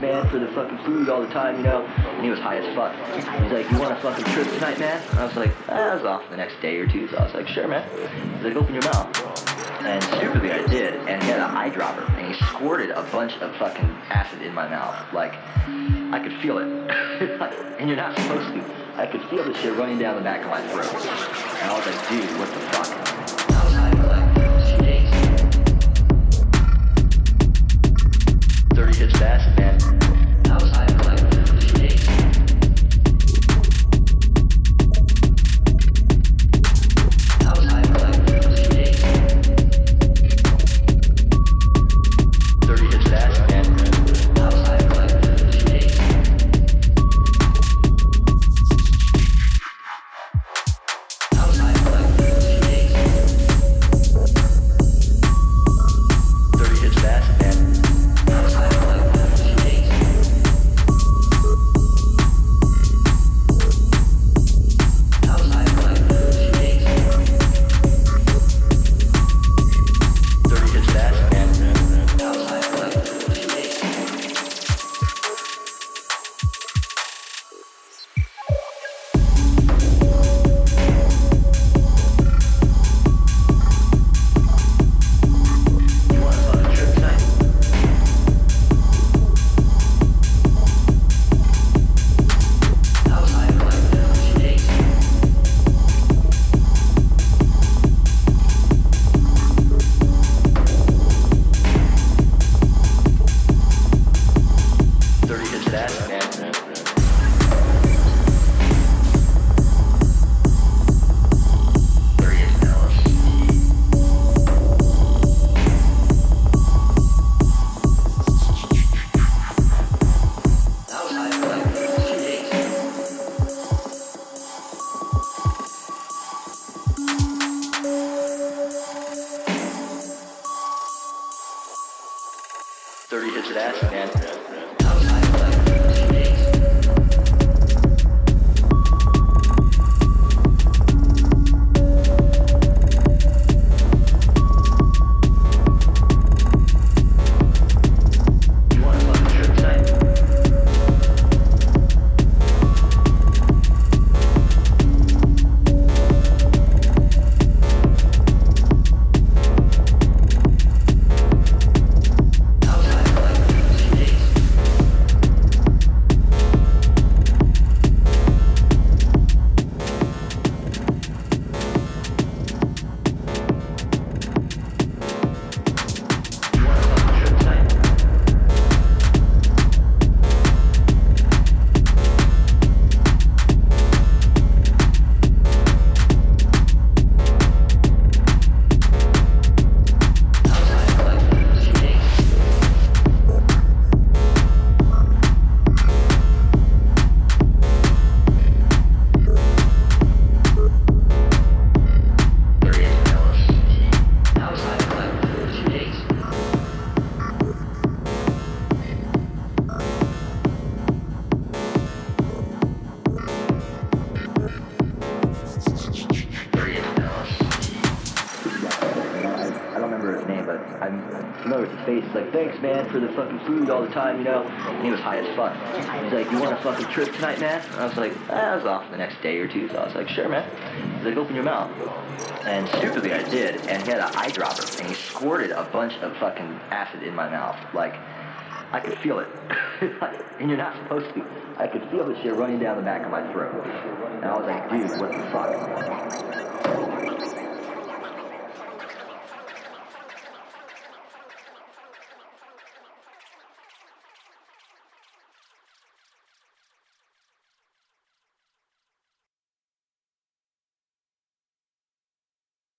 Man, for the fucking food all the time, you know. And he was high as fuck. He's like, you want a fucking trip tonight, man? And I was like, ah, I was off the next day or two, so I was like, sure, man. He's like, open your mouth. And stupidly, I did, and he had an eyedropper, and he squirted a bunch of fucking acid in my mouth. Like, I could feel it. and you're not supposed to. I could feel the shit running down the back of my throat. And I was like, dude, what the fuck? 30 his ass, man. Trip tonight, man? And I was like, ah, I was off the next day or two, so I was like, sure, man. He's like, open your mouth. And stupidly I did, and he had an eyedropper, and he squirted a bunch of fucking acid in my mouth. Like, I could feel it. and you're not supposed to. I could feel the shit running down the back of my throat. And I was like, dude, what the fuck?